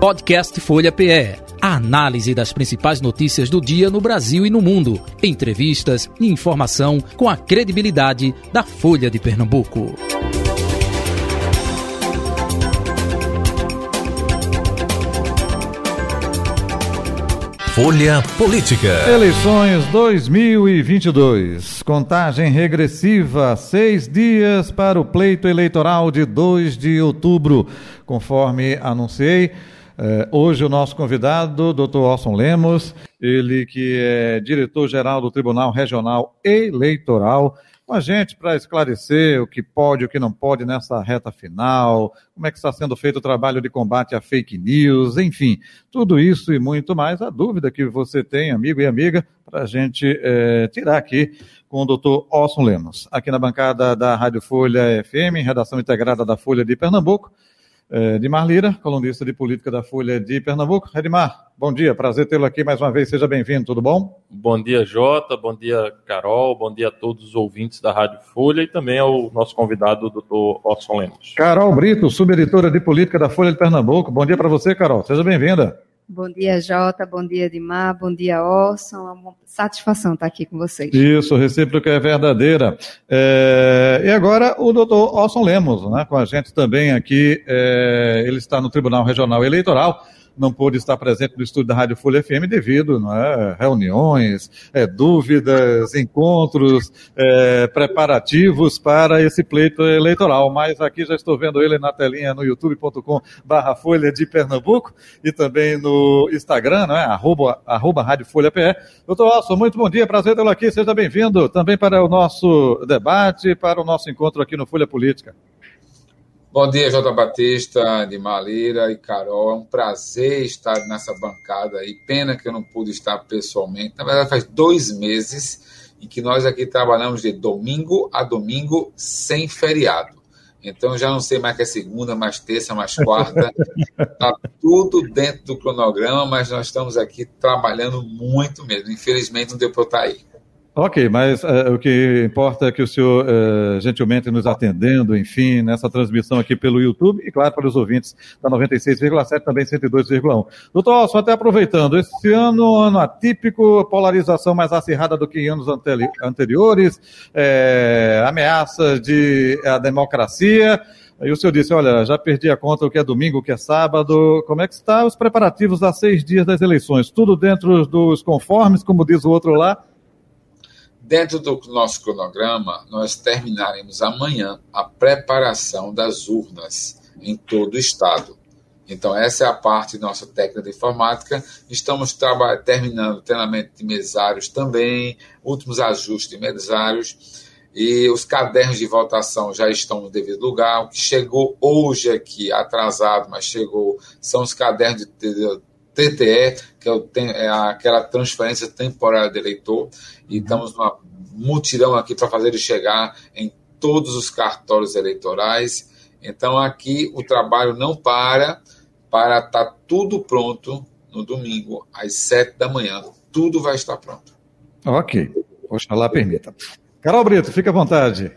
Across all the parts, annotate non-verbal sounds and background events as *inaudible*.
Podcast Folha PE. A análise das principais notícias do dia no Brasil e no mundo. Entrevistas e informação com a credibilidade da Folha de Pernambuco. Folha Política. Eleições 2022. Contagem regressiva. Seis dias para o pleito eleitoral de 2 de outubro. Conforme anunciei, hoje o nosso convidado, Dr. Orson Lemos, ele que é diretor-geral do Tribunal Regional Eleitoral, com a gente para esclarecer o que pode o que não pode nessa reta final, como é que está sendo feito o trabalho de combate à fake news, enfim, tudo isso e muito mais. A dúvida que você tem, amigo e amiga, para a gente é, tirar aqui com o doutor Orson Lemos, aqui na bancada da Rádio Folha FM, redação integrada da Folha de Pernambuco. É, Edmar Lira, colunista de política da Folha de Pernambuco. Edmar, bom dia, prazer tê-lo aqui mais uma vez, seja bem-vindo, tudo bom? Bom dia, Jota, bom dia, Carol, bom dia a todos os ouvintes da Rádio Folha e também ao nosso convidado, doutor Orson Lemos. Carol Brito, subeditora de política da Folha de Pernambuco, bom dia para você, Carol, seja bem-vinda. Bom dia, Jota. Bom dia, Edmar. Bom dia, Orson. É uma satisfação estar aqui com vocês. Isso, recíproca é verdadeira. É, e agora o doutor Orson Lemos, né, com a gente também aqui. É, ele está no Tribunal Regional Eleitoral não pôde estar presente no estúdio da Rádio Folha FM devido a é, reuniões, é, dúvidas, encontros, é, preparativos para esse pleito eleitoral. Mas aqui já estou vendo ele na telinha no youtube.com barra Folha de Pernambuco e também no Instagram, não é? arroba, arroba Rádio Folha PE. Doutor Alson, muito bom dia, prazer tê-lo aqui, seja bem-vindo também para o nosso debate, para o nosso encontro aqui no Folha Política. Bom dia, Jota Batista, de Malira e Carol. É um prazer estar nessa bancada aí. Pena que eu não pude estar pessoalmente. Na verdade, faz dois meses em que nós aqui trabalhamos de domingo a domingo sem feriado. Então já não sei mais que é segunda, mais terça, mais quarta. Está *laughs* tudo dentro do cronograma, mas nós estamos aqui trabalhando muito mesmo. Infelizmente não deu para eu estar aí. Ok, mas uh, o que importa é que o senhor uh, gentilmente nos atendendo, enfim, nessa transmissão aqui pelo YouTube e, claro, para os ouvintes da 96,7, também 102,1. Doutor Alson, até aproveitando, esse ano, ano atípico, polarização mais acirrada do que em anos anteri anteriores, é, ameaças de a democracia. Aí o senhor disse, olha, já perdi a conta o que é domingo, o que é sábado. Como é que estão os preparativos a seis dias das eleições? Tudo dentro dos conformes, como diz o outro lá? Dentro do nosso cronograma, nós terminaremos amanhã a preparação das urnas em todo o estado. Então, essa é a parte de nossa técnica de informática. Estamos terminando o treinamento de mesários também, últimos ajustes de mesários. E os cadernos de votação já estão no devido lugar. O que chegou hoje aqui, atrasado, mas chegou, são os cadernos de TTE, que é, é aquela transferência temporária de eleitor, e uhum. estamos numa mutirão aqui para fazer ele chegar em todos os cartórios eleitorais. Então aqui o trabalho não para, para estar tá tudo pronto no domingo, às sete da manhã. Tudo vai estar pronto. Ok. Oxalá permita. Carol Brito, fica à vontade.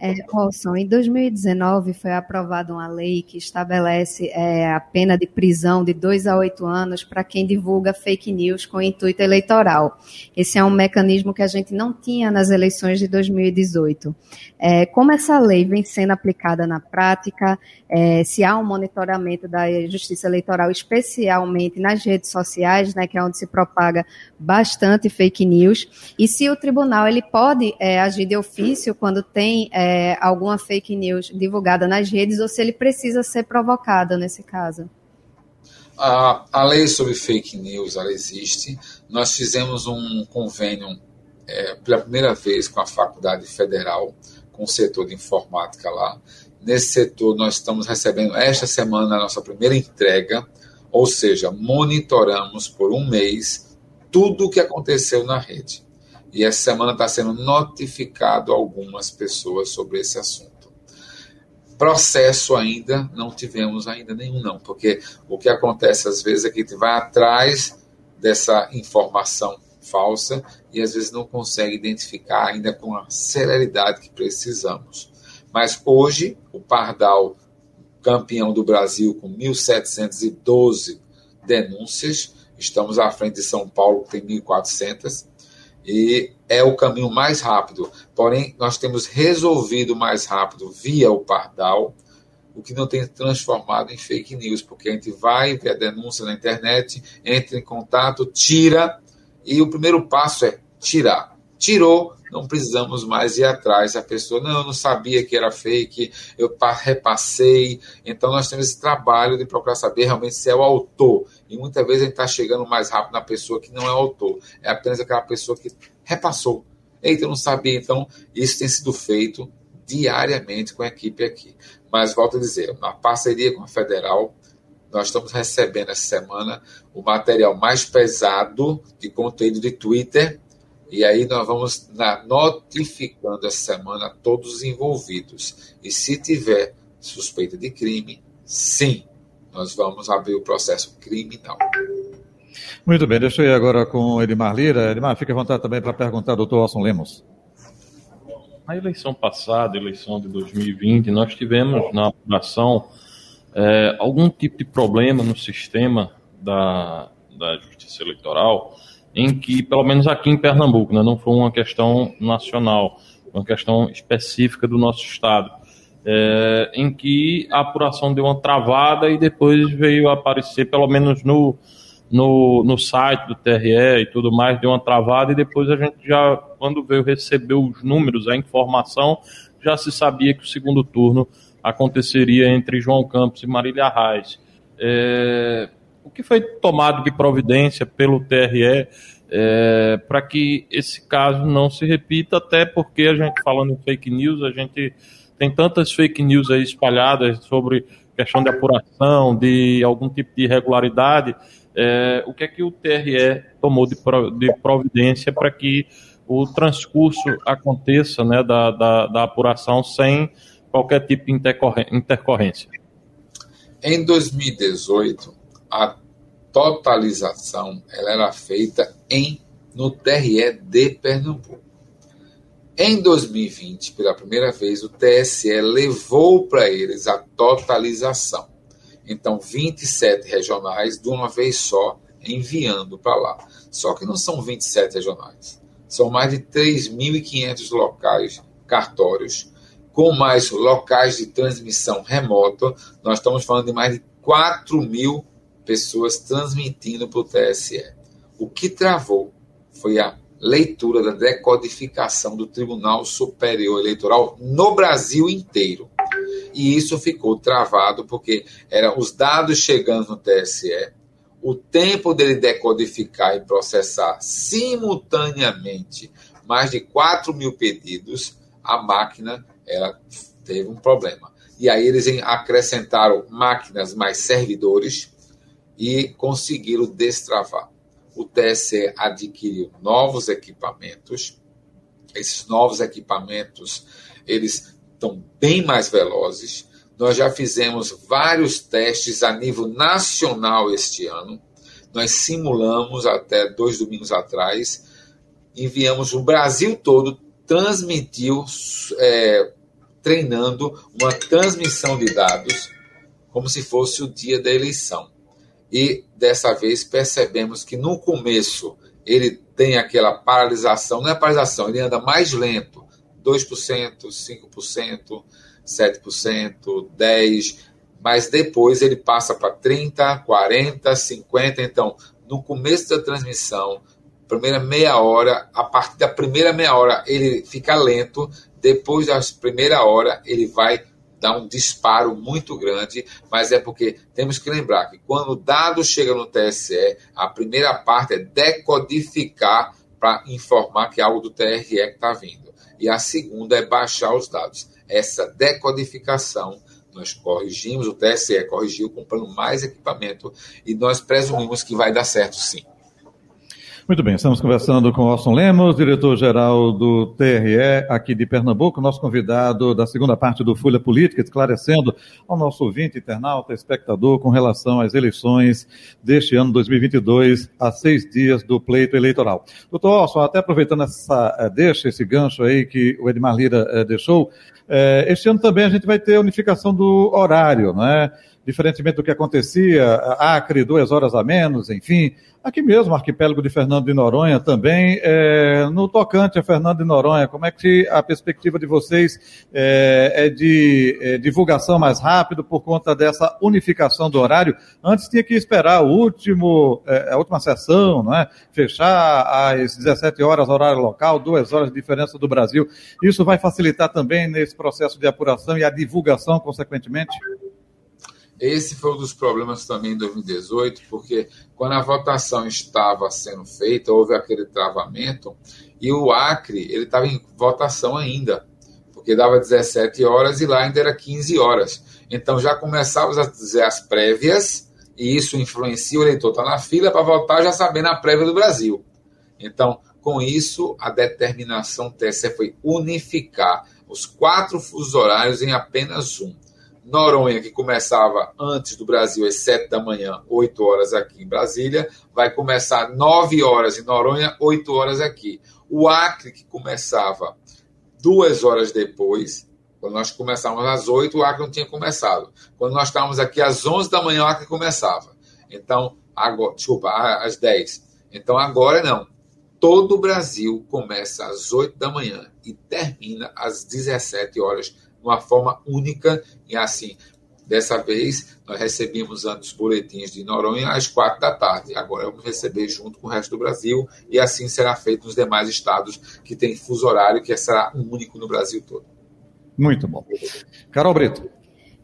É, Olson, em 2019 foi aprovada uma lei que estabelece é, a pena de prisão de dois a oito anos para quem divulga fake news com intuito eleitoral. Esse é um mecanismo que a gente não tinha nas eleições de 2018. É, como essa lei vem sendo aplicada na prática, é, se há um monitoramento da Justiça Eleitoral, especialmente nas redes sociais, né, que é onde se propaga bastante fake news, e se o tribunal ele pode é, agir de ofício quando tem é, alguma fake news divulgada nas redes ou se ele precisa ser provocado nesse caso? A, a lei sobre fake news ela existe. Nós fizemos um convênio é, pela primeira vez com a Faculdade Federal, com o setor de informática lá. Nesse setor, nós estamos recebendo esta semana a nossa primeira entrega, ou seja, monitoramos por um mês tudo o que aconteceu na rede. E essa semana está sendo notificado algumas pessoas sobre esse assunto. Processo ainda, não tivemos ainda nenhum não, porque o que acontece às vezes é que a gente vai atrás dessa informação falsa e às vezes não consegue identificar ainda com a celeridade que precisamos. Mas hoje o Pardal campeão do Brasil com 1.712 denúncias. Estamos à frente de São Paulo, que tem 1.400 e é o caminho mais rápido. Porém, nós temos resolvido mais rápido via o Pardal, o que não tem transformado em fake news, porque a gente vai ver a denúncia na internet, entra em contato, tira, e o primeiro passo é tirar. Tirou, não precisamos mais ir atrás. A pessoa, não, eu não sabia que era fake, eu repassei. Então, nós temos esse trabalho de procurar saber realmente se é o autor. E muitas vezes a gente está chegando mais rápido na pessoa que não é autor, é apenas aquela pessoa que repassou. Eita, eu não sabia. Então, isso tem sido feito diariamente com a equipe aqui. Mas, volto a dizer, na parceria com a Federal, nós estamos recebendo essa semana o material mais pesado de conteúdo de Twitter e aí nós vamos notificando essa semana todos os envolvidos. E se tiver suspeita de crime, sim, nós vamos abrir o processo criminal. Muito bem, deixa eu ir agora com Edmar Lira. Edmar, fique à vontade também para perguntar ao doutor Alson Lemos. Na eleição passada, eleição de 2020, nós tivemos na apuração é, algum tipo de problema no sistema da, da justiça eleitoral em que, pelo menos aqui em Pernambuco, né, não foi uma questão nacional, uma questão específica do nosso estado, é, em que a apuração deu uma travada e depois veio aparecer, pelo menos no, no, no site do TRE e tudo mais, deu uma travada e depois a gente já, quando veio receber os números, a informação, já se sabia que o segundo turno aconteceria entre João Campos e Marília Reis. É, o que foi tomado de providência pelo TRE é, para que esse caso não se repita, até porque a gente falando em fake news, a gente tem tantas fake news aí espalhadas sobre questão de apuração, de algum tipo de irregularidade. É, o que é que o TRE tomou de, providência para que o transcurso aconteça né, da, da, da apuração sem qualquer tipo de intercorrência? Em 2018, a totalização ela era feita em no TRE de Pernambuco. Em 2020, pela primeira vez, o TSE levou para eles a totalização. Então, 27 regionais de uma vez só enviando para lá. Só que não são 27 regionais. São mais de 3.500 locais cartórios, com mais locais de transmissão remota. Nós estamos falando de mais de 4 mil pessoas transmitindo para o TSE. O que travou foi a leitura da decodificação do Tribunal Superior Eleitoral no Brasil inteiro. E isso ficou travado porque eram os dados chegando no TSE, o tempo dele decodificar e processar simultaneamente mais de 4 mil pedidos, a máquina ela teve um problema. E aí eles acrescentaram máquinas mais servidores, e conseguiram destravar. O TSE adquiriu novos equipamentos. Esses novos equipamentos, eles estão bem mais velozes. Nós já fizemos vários testes a nível nacional este ano. Nós simulamos até dois domingos atrás, enviamos o Brasil todo, transmitiu, é, treinando uma transmissão de dados, como se fosse o dia da eleição e dessa vez percebemos que no começo ele tem aquela paralisação, não é paralisação, ele anda mais lento, 2%, 5%, 7%, 10%, mas depois ele passa para 30%, 40%, 50%. Então, no começo da transmissão, primeira meia hora, a partir da primeira meia hora ele fica lento, depois da primeira hora ele vai dá um disparo muito grande, mas é porque temos que lembrar que quando o dado chega no TSE, a primeira parte é decodificar para informar que é algo do TRE que está vindo. E a segunda é baixar os dados. Essa decodificação nós corrigimos, o TSE corrigiu comprando mais equipamento e nós presumimos que vai dar certo sim. Muito bem, estamos conversando com Orson Lemos, diretor-geral do TRE aqui de Pernambuco, nosso convidado da segunda parte do Folha Política, esclarecendo ao nosso ouvinte, internauta, espectador, com relação às eleições deste ano 2022, a seis dias do pleito eleitoral. Doutor Orson, até aproveitando essa eh, deixa, esse gancho aí que o Edmar Lira eh, deixou, É, este ano também a gente vai ter a unificação do horário, né? diferentemente do que acontecia, Acre, duas horas a menos, enfim. Aqui mesmo, arquipélago de Fernando de Noronha também. É, no tocante a Fernando de Noronha, como é que a perspectiva de vocês é, é de é, divulgação mais rápido por conta dessa unificação do horário? Antes tinha que esperar o último, é, a última sessão, é? fechar às 17 horas, horário local, duas horas de diferença do Brasil. Isso vai facilitar também nesse processo de apuração e a divulgação, consequentemente? Esse foi um dos problemas também em 2018, porque quando a votação estava sendo feita, houve aquele travamento, e o Acre ele estava em votação ainda, porque dava 17 horas e lá ainda era 15 horas. Então já começávamos a dizer as prévias, e isso influencia o eleitor estar tá na fila para votar já sabendo a prévia do Brasil. Então, com isso, a determinação TSE foi unificar os quatro fusos horários em apenas um. Noronha, que começava antes do Brasil às 7 da manhã, 8 horas aqui em Brasília, vai começar 9 horas em Noronha, 8 horas aqui. O Acre, que começava duas horas depois, quando nós começávamos às 8, o Acre não tinha começado. Quando nós estávamos aqui às 11 da manhã, o Acre começava. Então, agora, desculpa, às 10. Então, agora não. Todo o Brasil começa às 8 da manhã e termina às 17 horas uma forma única e assim. Dessa vez, nós recebemos antes os boletins de Noronha às quatro da tarde. Agora vamos receber junto com o resto do Brasil e assim será feito nos demais estados que têm fuso horário, que será único no Brasil todo. Muito bom. Carol Brito.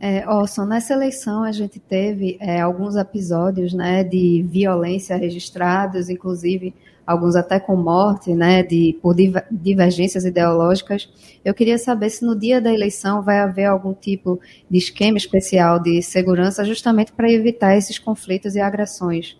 É, Orson, nessa eleição a gente teve é, alguns episódios né, de violência registrados, inclusive alguns até com morte, né, de, por divergências ideológicas. Eu queria saber se no dia da eleição vai haver algum tipo de esquema especial de segurança justamente para evitar esses conflitos e agressões.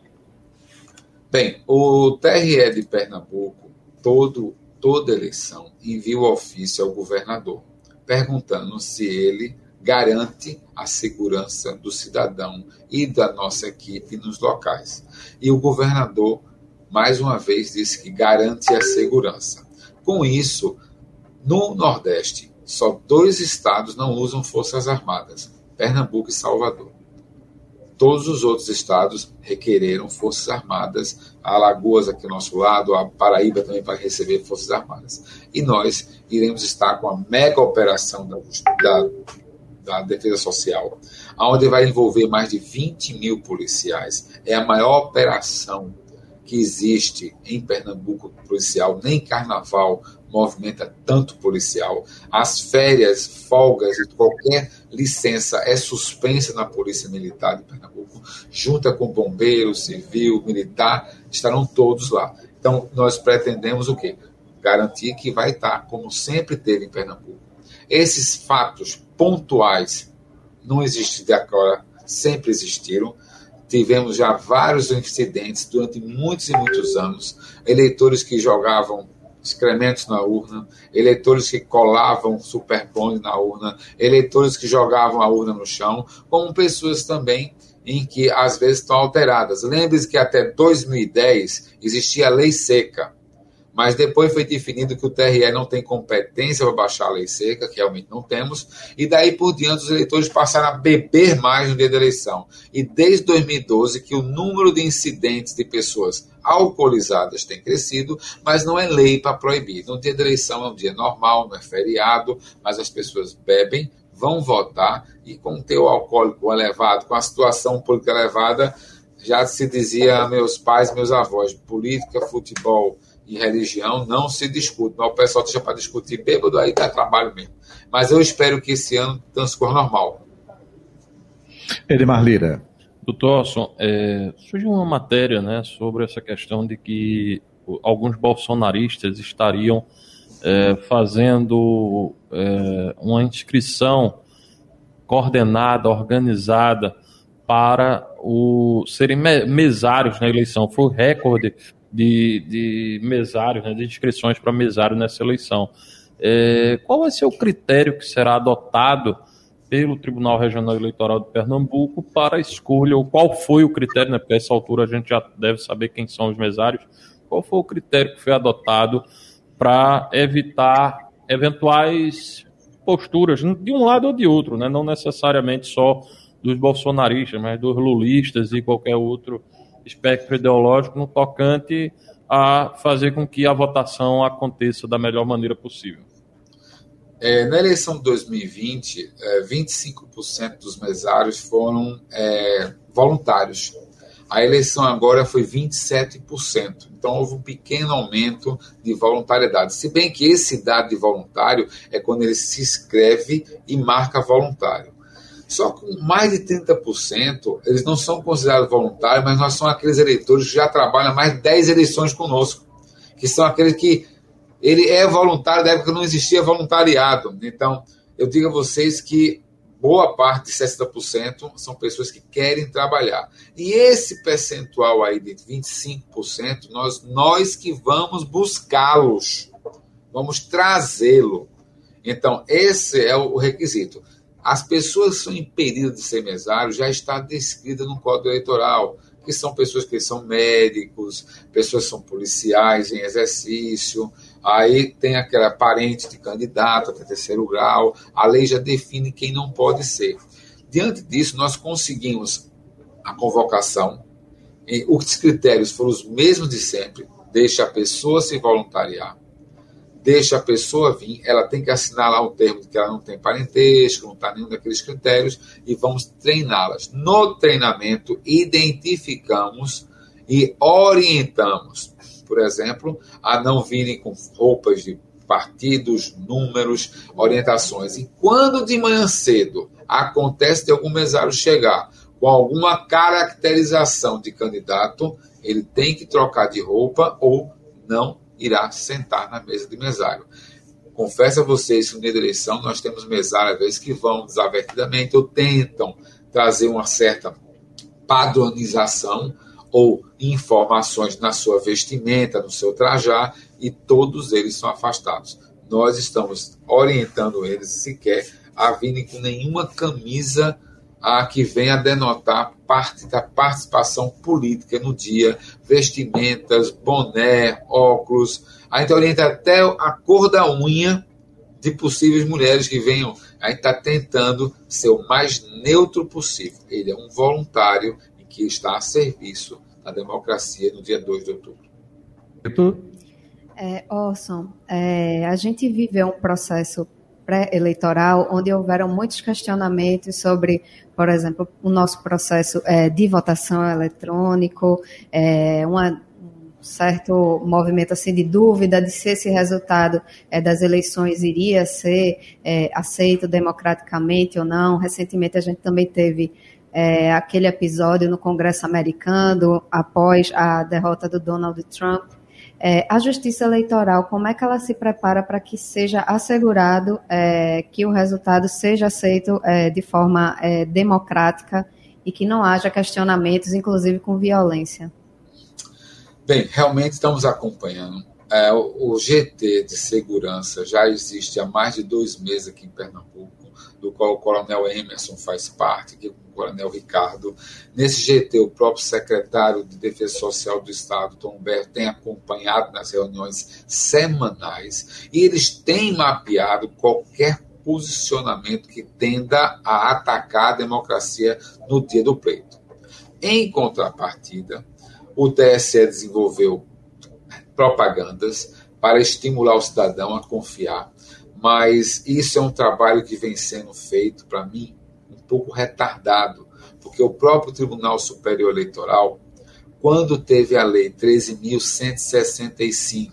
Bem, o TRE de Pernambuco, todo, toda eleição, envia o ofício ao governador, perguntando se ele garante a segurança do cidadão e da nossa equipe nos locais. E o governador mais uma vez disse que garante a segurança. Com isso, no Nordeste, só dois estados não usam forças armadas: Pernambuco e Salvador. Todos os outros estados requereram forças armadas, a Alagoas aqui ao nosso lado, a Paraíba também para receber forças armadas. E nós iremos estar com a mega operação da, da, da Defesa Social, onde vai envolver mais de 20 mil policiais. É a maior operação que existe em Pernambuco policial, nem carnaval movimenta tanto policial. As férias, folgas e qualquer licença é suspensa na Polícia Militar de Pernambuco, junta com bombeiro, civil, militar, estarão todos lá. Então, nós pretendemos o quê? Garantir que vai estar, como sempre teve em Pernambuco. Esses fatos pontuais não existem de agora, sempre existiram, tivemos já vários incidentes durante muitos e muitos anos, eleitores que jogavam excrementos na urna, eleitores que colavam superbond na urna, eleitores que jogavam a urna no chão, como pessoas também em que às vezes estão alteradas. Lembre-se que até 2010 existia a lei seca mas depois foi definido que o TRE não tem competência para baixar a lei seca, que realmente não temos, e daí por diante os eleitores passaram a beber mais no dia da eleição. E desde 2012 que o número de incidentes de pessoas alcoolizadas tem crescido, mas não é lei para proibir. No dia da eleição é um dia normal, não é feriado, mas as pessoas bebem, vão votar e com o teu alcoólico elevado, com a situação política elevada, já se dizia meus pais, meus avós, política, futebol, e religião não se discute. Mas o pessoal deixa para discutir bêbado, aí dá trabalho mesmo. Mas eu espero que esse ano transcorra normal. Edmar Lira. Doutor Orson, é, surgiu uma matéria né, sobre essa questão de que alguns bolsonaristas estariam é, fazendo é, uma inscrição coordenada, organizada para o, serem mesários na eleição. Foi o recorde de, de mesários, né, de inscrições para mesário nessa eleição. É, qual vai ser o critério que será adotado pelo Tribunal Regional Eleitoral de Pernambuco para a escolha, ou qual foi o critério, né, porque a essa altura a gente já deve saber quem são os mesários, qual foi o critério que foi adotado para evitar eventuais posturas de um lado ou de outro, né? não necessariamente só dos bolsonaristas, mas dos lulistas e qualquer outro espectro ideológico no tocante a fazer com que a votação aconteça da melhor maneira possível. É, na eleição de 2020, é, 25% dos mesários foram é, voluntários. A eleição agora foi 27%. Então houve um pequeno aumento de voluntariedade. Se bem que esse dado de voluntário é quando ele se inscreve e marca voluntário. Só com mais de 30%, eles não são considerados voluntários, mas nós somos aqueles eleitores que já trabalham mais de 10 eleições conosco, que são aqueles que ele é voluntário da época não existia voluntariado. Então, eu digo a vocês que boa parte, de 60%, são pessoas que querem trabalhar. E esse percentual aí de 25%, nós, nós que vamos buscá-los, vamos trazê-lo. Então, esse é o requisito. As pessoas que são impedidas de ser mesário já está descrita no Código Eleitoral, que são pessoas que são médicos, pessoas que são policiais em exercício, aí tem aquela parente de candidato até terceiro grau, a lei já define quem não pode ser. Diante disso, nós conseguimos a convocação, os critérios foram os mesmos de sempre, deixa a pessoa se voluntariar, deixa a pessoa vir, ela tem que assinar lá o termo de que ela não tem parentesco, não está nenhum daqueles critérios, e vamos treiná-las. No treinamento, identificamos e orientamos, por exemplo, a não virem com roupas de partidos, números, orientações. E quando de manhã cedo acontece de algum mesário chegar com alguma caracterização de candidato, ele tem que trocar de roupa ou não irá sentar na mesa de mesário. Confesso a vocês que no dia da eleição nós temos mesários, vezes, que vão desavertidamente ou tentam trazer uma certa padronização ou informações na sua vestimenta, no seu trajar, e todos eles são afastados. Nós estamos orientando eles sequer a virem com nenhuma camisa a que venha denotar parte da participação política no dia, vestimentas, boné, óculos. A gente orienta até a cor da unha de possíveis mulheres que venham. A gente está tentando ser o mais neutro possível. Ele é um voluntário e que está a serviço da democracia no dia 2 de outubro. É, Orson, é, a gente viveu um processo pré-eleitoral, onde houveram muitos questionamentos sobre, por exemplo, o nosso processo é, de votação eletrônico, é, uma, um certo movimento assim de dúvida de se esse resultado é, das eleições iria ser é, aceito democraticamente ou não. Recentemente a gente também teve é, aquele episódio no Congresso americano após a derrota do Donald Trump é, a Justiça Eleitoral, como é que ela se prepara para que seja assegurado é, que o resultado seja aceito é, de forma é, democrática e que não haja questionamentos, inclusive com violência? Bem, realmente estamos acompanhando. É, o, o GT de segurança já existe há mais de dois meses aqui em Pernambuco do qual o Coronel Emerson faz parte, que é o Coronel Ricardo. Nesse GT, o próprio secretário de Defesa Social do Estado, Tom Humberto, tem acompanhado nas reuniões semanais e eles têm mapeado qualquer posicionamento que tenda a atacar a democracia no dia do pleito. Em contrapartida, o TSE desenvolveu propagandas para estimular o cidadão a confiar mas isso é um trabalho que vem sendo feito, para mim, um pouco retardado, porque o próprio Tribunal Superior Eleitoral, quando teve a Lei 13.165,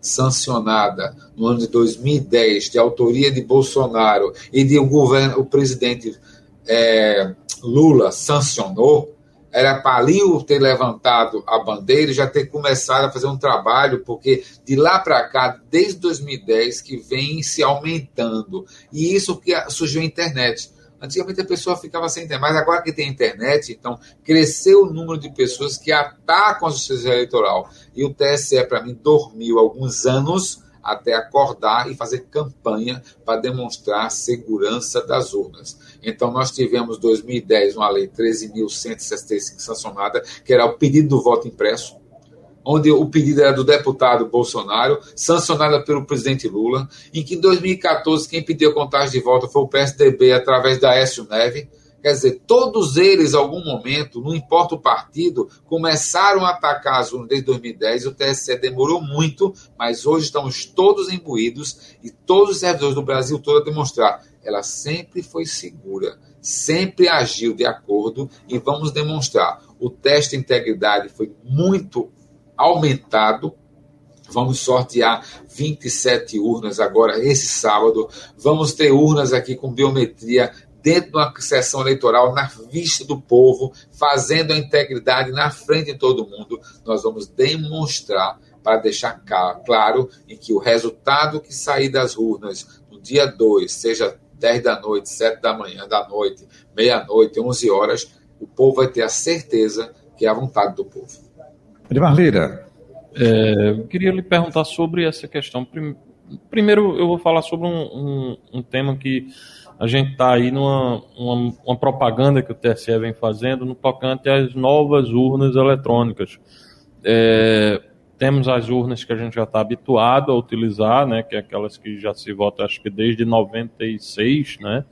sancionada no ano de 2010, de autoria de Bolsonaro e de o governo, o presidente é, Lula sancionou, era para ali ter levantado a bandeira e já ter começado a fazer um trabalho, porque de lá para cá, desde 2010, que vem se aumentando. E isso que surgiu a internet. Antigamente a pessoa ficava sem internet, mas agora que tem internet, então cresceu o número de pessoas que atacam a justiça eleitoral. E o TSE, para mim, dormiu alguns anos até acordar e fazer campanha para demonstrar a segurança das urnas. Então, nós tivemos em 2010 uma lei 13.165 sancionada, que era o pedido do voto impresso, onde o pedido era do deputado Bolsonaro, sancionada pelo presidente Lula, em que em 2014 quem pediu a contagem de volta foi o PSDB através da Écio Neve. Quer dizer, todos eles, em algum momento, não importa o partido, começaram a atacar as urnas desde 2010. O TSE demorou muito, mas hoje estamos todos imbuídos e todos os servidores do Brasil todo a demonstrar. Ela sempre foi segura, sempre agiu de acordo e vamos demonstrar. O teste de integridade foi muito aumentado. Vamos sortear 27 urnas agora esse sábado. Vamos ter urnas aqui com biometria dentro de uma sessão eleitoral na vista do povo, fazendo a integridade na frente de todo mundo. Nós vamos demonstrar para deixar claro em que o resultado que sair das urnas no dia 2, seja 10 da noite, 7 da manhã, da noite, meia-noite, 11 horas, o povo vai ter a certeza que é a vontade do povo. Edmar Lira. É, eu queria lhe perguntar sobre essa questão. Primeiro, eu vou falar sobre um, um, um tema que a gente está aí numa uma, uma, propaganda que o TSE vem fazendo no tocante às novas urnas eletrônicas. É, temos as urnas que a gente já está habituado a utilizar, né, que é aquelas que já se vota, acho que desde 96, né?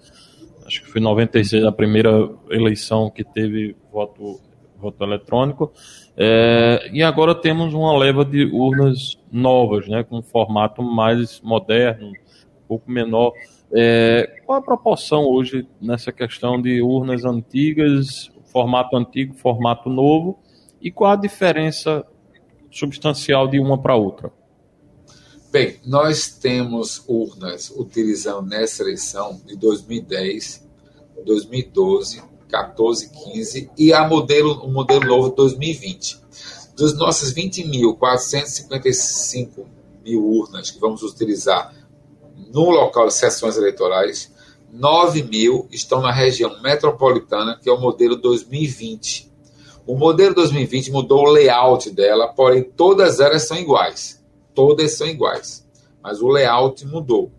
Acho que foi 96 a primeira eleição que teve voto, voto eletrônico. É, e agora temos uma leva de urnas novas, né, com um formato mais moderno, um pouco menor. É, qual a proporção hoje nessa questão de urnas antigas, formato antigo, formato novo, e qual a diferença substancial de uma para outra? Bem, nós temos urnas utilizando nessa eleição de 2010, 2012, 14, 15 e a modelo, o modelo novo 2020. Dos nossos 20.455 mil urnas que vamos utilizar no local de sessões eleitorais, 9 mil estão na região metropolitana, que é o modelo 2020. O modelo 2020 mudou o layout dela, porém todas elas são iguais. Todas são iguais. Mas o layout mudou.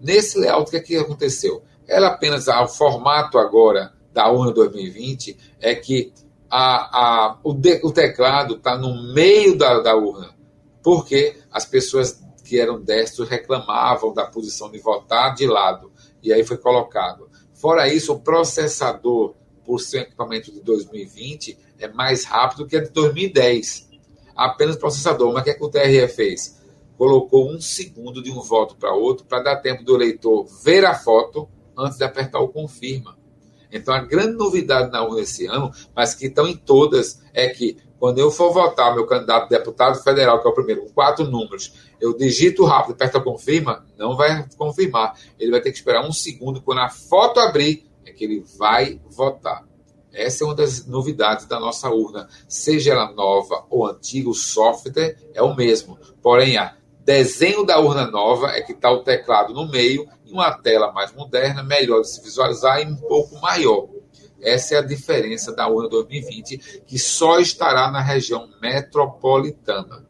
Nesse layout, o que, é que aconteceu? Ela apenas, ah, o formato agora da urna 2020 é que a, a, o, de, o teclado está no meio da, da urna, porque as pessoas que eram destros reclamavam da posição de votar de lado, e aí foi colocado. Fora isso, o processador, por ser equipamento de 2020, é mais rápido que a de 2010. Apenas processador. Mas o que, é que o TRE fez? Colocou um segundo de um voto para outro para dar tempo do eleitor ver a foto antes de apertar o confirma. Então, a grande novidade na urna esse ano, mas que estão em todas, é que quando eu for votar meu candidato deputado federal, que é o primeiro, com quatro números, eu digito rápido, aperta confirma, não vai confirmar. Ele vai ter que esperar um segundo. Quando a foto abrir, é que ele vai votar. Essa é uma das novidades da nossa urna. Seja ela nova ou antiga, o software é o mesmo. Porém, a desenho da urna nova é que está o teclado no meio e uma tela mais moderna, melhor de se visualizar e um pouco maior. Essa é a diferença da urna 2020, que só estará na região metropolitana.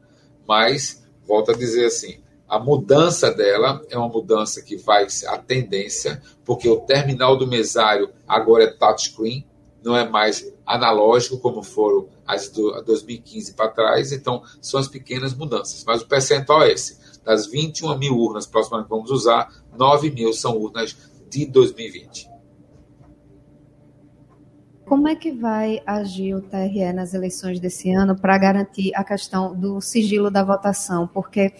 Mas, volto a dizer assim, a mudança dela é uma mudança que vai a tendência, porque o terminal do mesário agora é touchscreen, não é mais analógico como foram as de 2015 para trás, então são as pequenas mudanças. Mas o percentual é esse. Das 21 mil urnas próximas que vamos usar, 9 mil são urnas de 2020. Como é que vai agir o TRE nas eleições desse ano para garantir a questão do sigilo da votação? Porque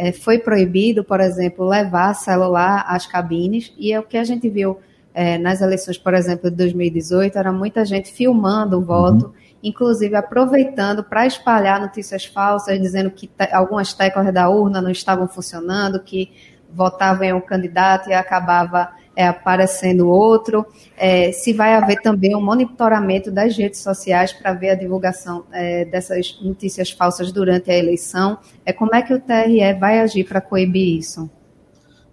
é, foi proibido, por exemplo, levar celular às cabines, e é o que a gente viu é, nas eleições, por exemplo, de 2018, era muita gente filmando o voto, uhum. inclusive aproveitando para espalhar notícias falsas, dizendo que te algumas teclas da urna não estavam funcionando, que votava em um candidato e acabava é, aparecendo outro. É, se vai haver também um monitoramento das redes sociais para ver a divulgação é, dessas notícias falsas durante a eleição. É, como é que o TRE vai agir para coibir isso?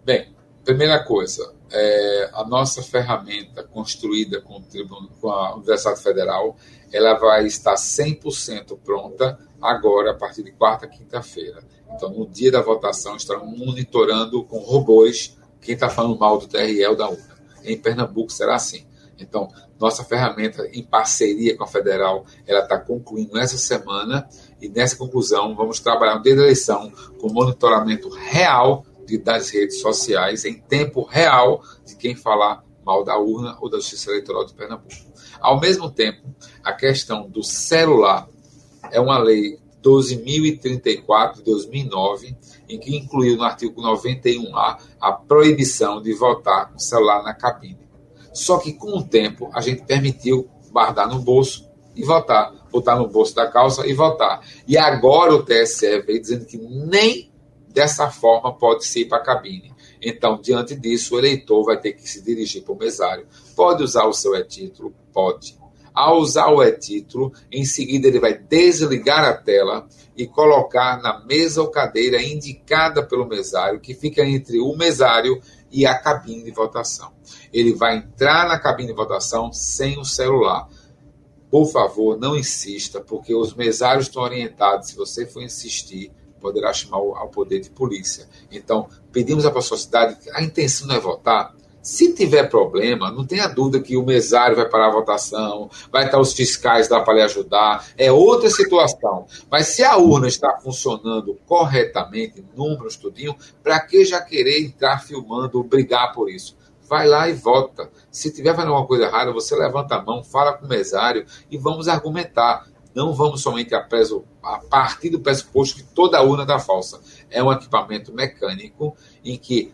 Bem, primeira coisa, é, a nossa ferramenta construída com, com a Universidade Federal, ela vai estar 100% pronta agora, a partir de quarta, quinta-feira. Então, no dia da votação, estaremos monitorando com robôs quem está falando mal do TRE ou da UNA. Em Pernambuco será assim. Então, nossa ferramenta, em parceria com a Federal, ela está concluindo essa semana e nessa conclusão vamos trabalhar desde a eleição com monitoramento real de, das redes sociais, em tempo real, de quem falar mal da urna ou da Justiça Eleitoral de Pernambuco. Ao mesmo tempo, a questão do celular é uma lei 12.034 de 2009, em que incluiu no artigo 91A a proibição de votar com celular na cabine. Só que com o tempo a gente permitiu guardar no bolso e votar, botar no bolso da calça e votar. E agora o TSE veio dizendo que nem dessa forma pode se ir para a cabine. Então, diante disso, o eleitor vai ter que se dirigir para o mesário. Pode usar o seu e-título? Pode. Ao usar o e-título, em seguida ele vai desligar a tela e colocar na mesa ou cadeira indicada pelo mesário, que fica entre o mesário e a cabine de votação. Ele vai entrar na cabine de votação sem o celular. Por favor, não insista, porque os mesários estão orientados. Se você for insistir, poderá chamar ao poder de polícia. Então, pedimos à sociedade que a intenção não é votar. Se tiver problema, não tenha dúvida que o mesário vai parar a votação, vai estar os fiscais lá para lhe ajudar, é outra situação. Mas se a urna está funcionando corretamente, números, tudinho, para que já querer entrar filmando, brigar por isso? Vai lá e vota. Se tiver fazendo alguma coisa errada, você levanta a mão, fala com o mesário e vamos argumentar. Não vamos somente a, preso, a partir do pressuposto que toda urna está falsa. É um equipamento mecânico em que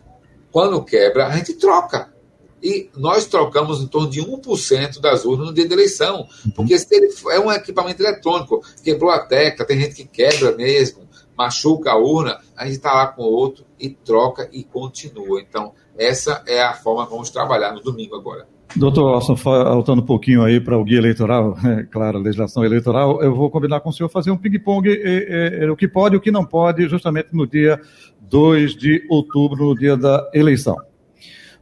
quando quebra, a gente troca. E nós trocamos em torno de 1% das urnas no dia da eleição. Uhum. Porque se ele é um equipamento eletrônico, quebrou a tecla, tem gente que quebra mesmo, machuca a urna, a gente está lá com o outro e troca e continua. Então, essa é a forma que vamos trabalhar no domingo agora. Doutor Orson, faltando um pouquinho aí para o guia eleitoral, *laughs* é, claro, a legislação eleitoral, eu vou combinar com o senhor fazer um ping-pong, é, é, o que pode e o que não pode, justamente no dia 2 de outubro, no dia da eleição.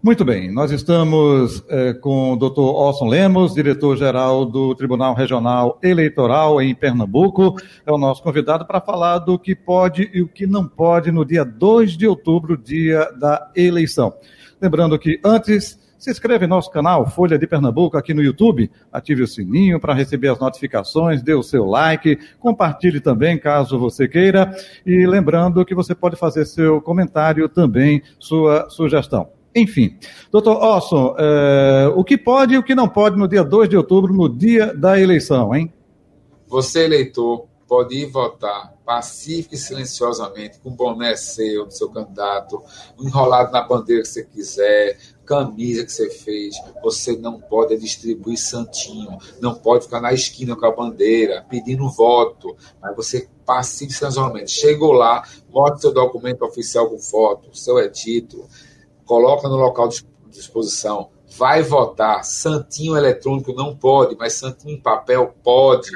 Muito bem, nós estamos é, com o doutor Orson Lemos, diretor-geral do Tribunal Regional Eleitoral em Pernambuco. É o nosso convidado para falar do que pode e o que não pode no dia 2 de outubro, dia da eleição. Lembrando que antes se inscreva em nosso canal Folha de Pernambuco aqui no YouTube, ative o sininho para receber as notificações, dê o seu like, compartilhe também caso você queira e lembrando que você pode fazer seu comentário também, sua sugestão. Enfim, doutor Orson, é, o que pode e o que não pode no dia 2 de outubro, no dia da eleição, hein? Você, eleitor, pode ir votar pacífico e silenciosamente, com boné seu, do seu candidato, enrolado na bandeira que você quiser, camisa que você fez, você não pode distribuir santinho, não pode ficar na esquina com a bandeira, pedindo voto, mas você pacífico e silenciosamente. Chegou lá, mostra seu documento oficial com foto, seu título, coloca no local de disposição, vai votar. Santinho eletrônico não pode, mas santinho em papel pode.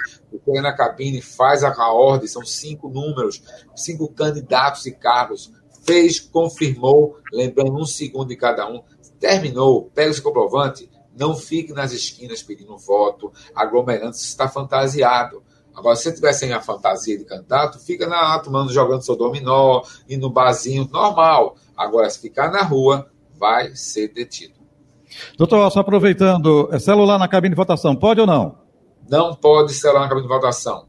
Pega na cabine, faz a, ordem, são cinco números, cinco candidatos e cargos. Fez, confirmou, lembrando um segundo de cada um. Terminou, pega esse comprovante, não fique nas esquinas pedindo voto, aglomerando, se está fantasiado. Agora, se você tiver sem a fantasia de candidato, fica na tomando, jogando seu dominó, e no barzinho, normal. Agora, se ficar na rua, vai ser detido. Doutor, só aproveitando, é celular na cabine de votação, pode ou não? Não pode celular na cabine de votação.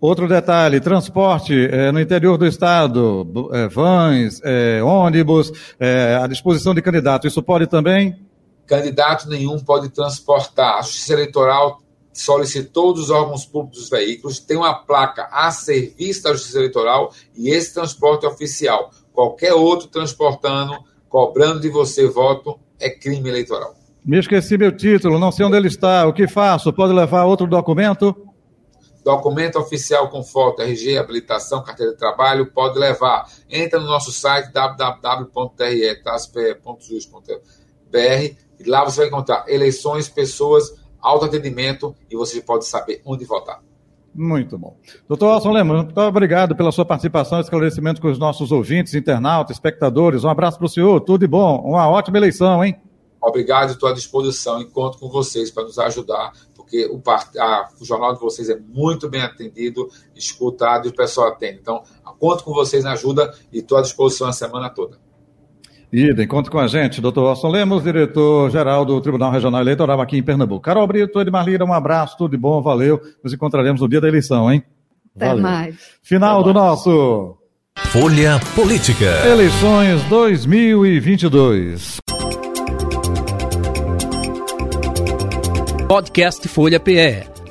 Outro detalhe, transporte é, no interior do estado, é, vans, é, ônibus, à disposição de candidato, isso pode também? Candidato nenhum pode transportar. A Justiça Eleitoral solicitou dos órgãos públicos dos veículos, tem uma placa a serviço da Justiça Eleitoral e esse transporte é oficial. Qualquer outro transportando, cobrando de você voto, é crime eleitoral. Me esqueci meu título, não sei onde ele está. O que faço? Pode levar outro documento? Documento oficial com foto, RG, habilitação, carteira de trabalho, pode levar. Entra no nosso site www.tre.jus.br e lá você vai encontrar eleições, pessoas, autoatendimento e você pode saber onde votar. Muito bom. Doutor Alson Lemos, muito obrigado pela sua participação e esclarecimento com os nossos ouvintes, internautas, espectadores. Um abraço para o senhor, tudo de bom. Uma ótima eleição, hein? Obrigado, estou à disposição e conto com vocês para nos ajudar, porque o, o jornal de vocês é muito bem atendido, escutado e o pessoal atende. Então, conto com vocês na ajuda e estou à disposição a semana toda. Idem, conte com a gente, doutor Orson Lemos, diretor-geral do Tribunal Regional Eleitoral aqui em Pernambuco. Carol Brito, Edmar Lira, um abraço, tudo de bom, valeu. Nos encontraremos no dia da eleição, hein? Até valeu. mais. Final Até do mais. nosso Folha Política. Eleições 2022. Podcast Folha PE.